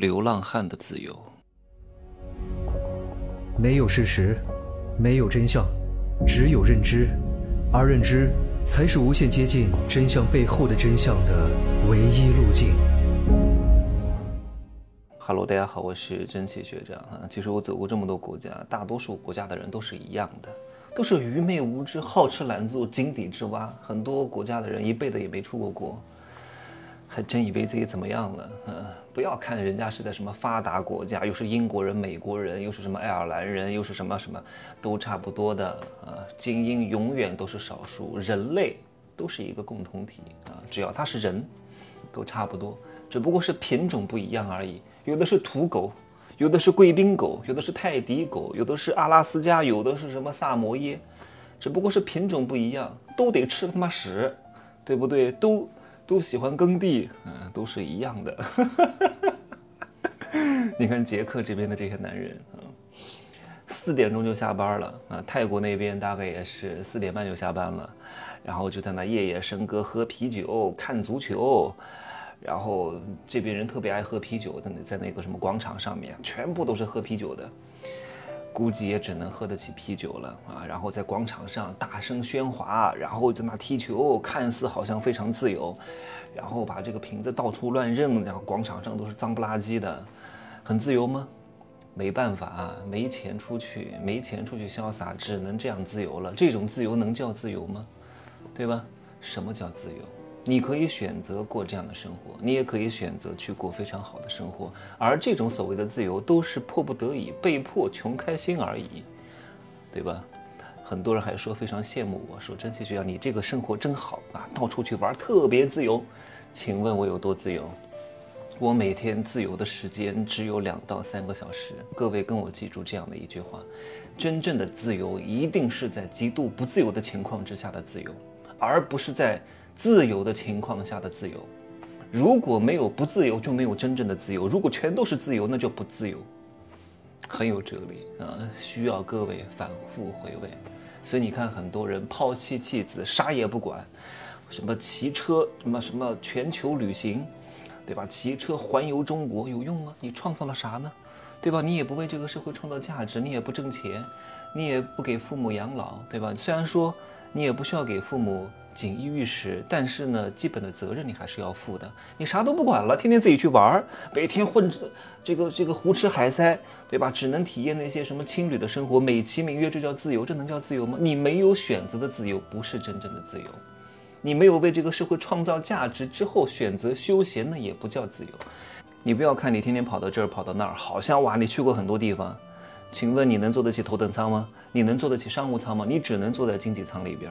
流浪汉的自由。没有事实，没有真相，只有认知，而认知才是无限接近真相背后的真相的唯一路径。Hello，大家好，我是真气学长啊。其实我走过这么多国家，大多数国家的人都是一样的，都是愚昧无知、好吃懒做、井底之蛙。很多国家的人一辈子也没出过国。还真以为自己怎么样了？嗯，不要看人家是在什么发达国家，又是英国人、美国人，又是什么爱尔兰人，又是什么什么，都差不多的啊。精英永远都是少数，人类都是一个共同体啊。只要他是人，都差不多，只不过是品种不一样而已。有的是土狗，有的是贵宾狗，有的是泰迪狗，有的是阿拉斯加，有的是什么萨摩耶，只不过是品种不一样，都得吃他妈屎，对不对？都。都喜欢耕地，嗯，都是一样的。你看捷克这边的这些男人啊，四点钟就下班了啊。泰国那边大概也是四点半就下班了，然后就在那夜夜笙歌、喝啤酒、看足球。然后这边人特别爱喝啤酒，在那在那个什么广场上面，全部都是喝啤酒的。估计也只能喝得起啤酒了啊！然后在广场上大声喧哗，然后在那踢球，看似好像非常自由，然后把这个瓶子到处乱扔，然后广场上都是脏不拉几的，很自由吗？没办法啊，没钱出去，没钱出去潇洒，只能这样自由了。这种自由能叫自由吗？对吧？什么叫自由？你可以选择过这样的生活，你也可以选择去过非常好的生活，而这种所谓的自由都是迫不得已、被迫穷开心而已，对吧？很多人还说非常羡慕我，说真气学长你这个生活真好啊，到处去玩特别自由。请问我有多自由？我每天自由的时间只有两到三个小时。各位跟我记住这样的一句话：真正的自由一定是在极度不自由的情况之下的自由，而不是在。自由的情况下的自由，如果没有不自由，就没有真正的自由；如果全都是自由，那就不自由。很有哲理啊，需要各位反复回味。所以你看，很多人抛弃妻子，啥也不管，什么骑车，什么什么全球旅行，对吧？骑车环游中国有用吗？你创造了啥呢？对吧？你也不为这个社会创造价值，你也不挣钱，你也不给父母养老，对吧？虽然说你也不需要给父母。锦衣玉食，但是呢，基本的责任你还是要负的。你啥都不管了，天天自己去玩儿，每天混着这个这个胡吃海塞，对吧？只能体验那些什么青旅的生活，美其名曰这叫自由，这能叫自由吗？你没有选择的自由不是真正的自由，你没有为这个社会创造价值之后选择休闲，那也不叫自由。你不要看你天天跑到这儿跑到那儿，好像哇，你去过很多地方，请问你能坐得起头等舱吗？你能坐得起商务舱吗？你只能坐在经济舱里边。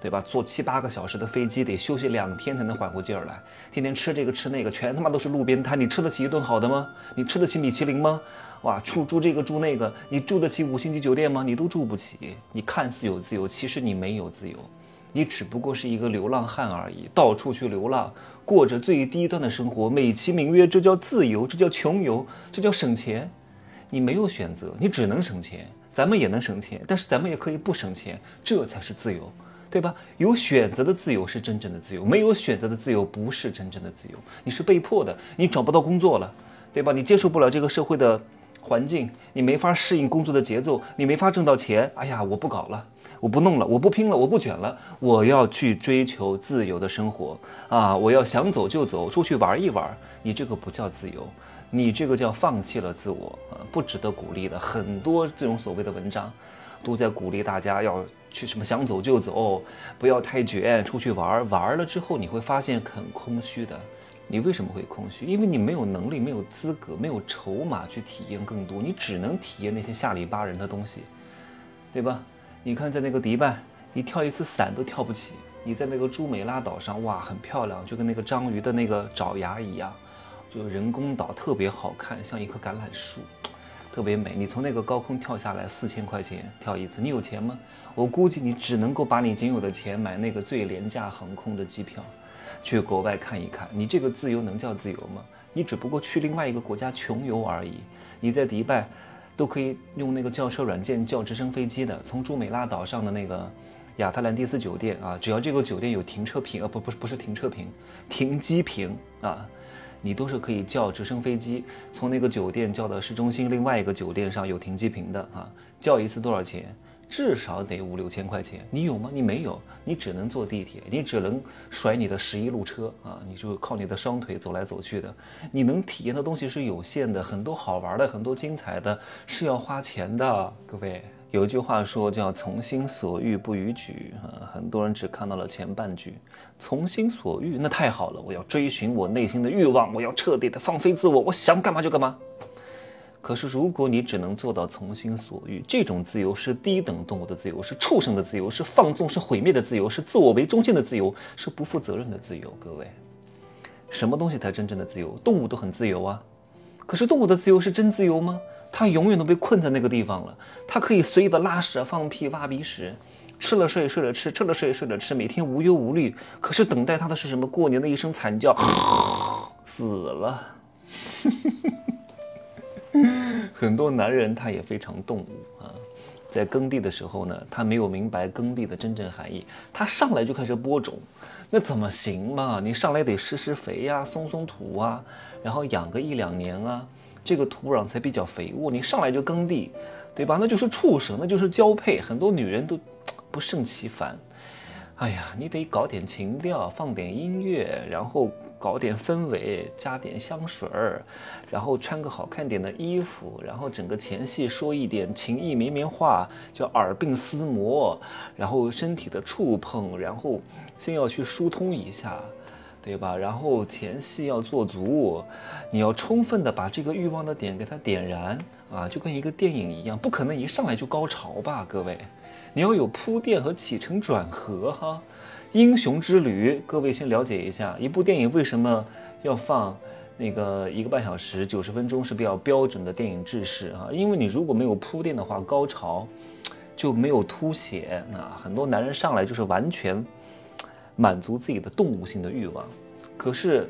对吧？坐七八个小时的飞机，得休息两天才能缓过劲儿来。天天吃这个吃那个，全他妈都是路边摊。你吃得起一顿好的吗？你吃得起米其林吗？哇，住住这个住那个，你住得起五星级酒店吗？你都住不起。你看似有自由，其实你没有自由，你只不过是一个流浪汉而已，到处去流浪，过着最低端的生活，美其名曰这叫自由，这叫穷游，这叫省钱。你没有选择，你只能省钱。咱们也能省钱，但是咱们也可以不省钱，这才是自由。对吧？有选择的自由是真正的自由，没有选择的自由不是真正的自由。你是被迫的，你找不到工作了，对吧？你接受不了这个社会的环境，你没法适应工作的节奏，你没法挣到钱。哎呀，我不搞了，我不弄了，我不拼了，我不卷了，我要去追求自由的生活啊！我要想走就走，出去玩一玩。你这个不叫自由，你这个叫放弃了自我啊，不值得鼓励的。很多这种所谓的文章，都在鼓励大家要。去什么想走就走，不要太卷，出去玩玩了之后你会发现很空虚的。你为什么会空虚？因为你没有能力、没有资格、没有筹码去体验更多，你只能体验那些下里巴人的东西，对吧？你看在那个迪拜，你跳一次伞都跳不起；你在那个朱美拉岛上，哇，很漂亮，就跟那个章鱼的那个爪牙一样，就人工岛特别好看，像一棵橄榄树。特别美，你从那个高空跳下来，四千块钱跳一次，你有钱吗？我估计你只能够把你仅有的钱买那个最廉价航空的机票，去国外看一看。你这个自由能叫自由吗？你只不过去另外一个国家穷游而已。你在迪拜，都可以用那个叫车软件叫直升飞机的，从朱美拉岛上的那个亚特兰蒂斯酒店啊，只要这个酒店有停车坪，呃，不，不是，不是停车坪，停机坪啊。你都是可以叫直升飞机从那个酒店叫到市中心另外一个酒店上有停机坪的啊，叫一次多少钱？至少得五六千块钱，你有吗？你没有，你只能坐地铁，你只能甩你的十一路车啊，你就靠你的双腿走来走去的。你能体验的东西是有限的，很多好玩的，很多精彩的，是要花钱的。各位，有一句话说叫“从心所欲不逾矩”啊，很多人只看到了前半句。从心所欲，那太好了，我要追寻我内心的欲望，我要彻底的放飞自我，我想干嘛就干嘛。可是，如果你只能做到从心所欲，这种自由是低等动物的自由，是畜生的自由，是放纵、是毁灭的自由，是自我为中心的自由，是不负责任的自由。各位，什么东西才真正的自由？动物都很自由啊，可是动物的自由是真自由吗？他永远都被困在那个地方了。他可以随意的拉屎、放屁、挖鼻屎，吃了睡，睡了吃，吃了睡，睡了吃，每天无忧无虑。可是等待他的是什么？过年的一声惨叫，死了。很多男人他也非常动物啊，在耕地的时候呢，他没有明白耕地的真正含义，他上来就开始播种，那怎么行嘛？你上来得施施肥呀，松松土啊，然后养个一两年啊，这个土壤才比较肥沃。你上来就耕地，对吧？那就是畜生，那就是交配。很多女人都不胜其烦。哎呀，你得搞点情调，放点音乐，然后搞点氛围，加点香水儿，然后穿个好看点的衣服，然后整个前戏说一点情意绵绵话，叫耳鬓厮磨，然后身体的触碰，然后先要去疏通一下，对吧？然后前戏要做足，你要充分的把这个欲望的点给它点燃啊，就跟一个电影一样，不可能一上来就高潮吧，各位。你要有铺垫和起承转合哈，英雄之旅，各位先了解一下，一部电影为什么要放那个一个半小时九十分钟是比较标准的电影制式啊？因为你如果没有铺垫的话，高潮就没有凸显。那很多男人上来就是完全满足自己的动物性的欲望，可是，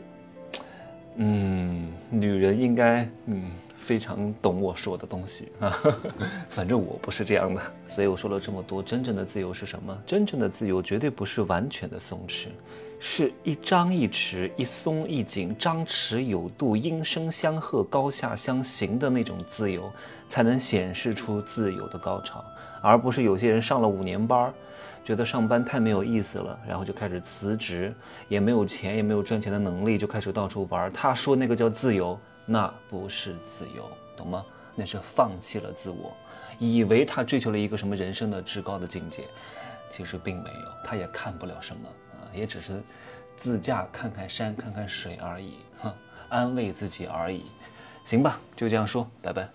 嗯，女人应该嗯。非常懂我说的东西啊，反正我不是这样的，所以我说了这么多。真正的自由是什么？真正的自由绝对不是完全的松弛，是一张一弛，一松一紧，张弛有度，音声相和，高下相行的那种自由，才能显示出自由的高潮，而不是有些人上了五年班，觉得上班太没有意思了，然后就开始辞职，也没有钱，也没有赚钱的能力，就开始到处玩。他说那个叫自由。那不是自由，懂吗？那是放弃了自我，以为他追求了一个什么人生的至高的境界，其实并没有，他也看不了什么，也只是自驾看看山看看水而已，哼，安慰自己而已，行吧，就这样说，拜拜。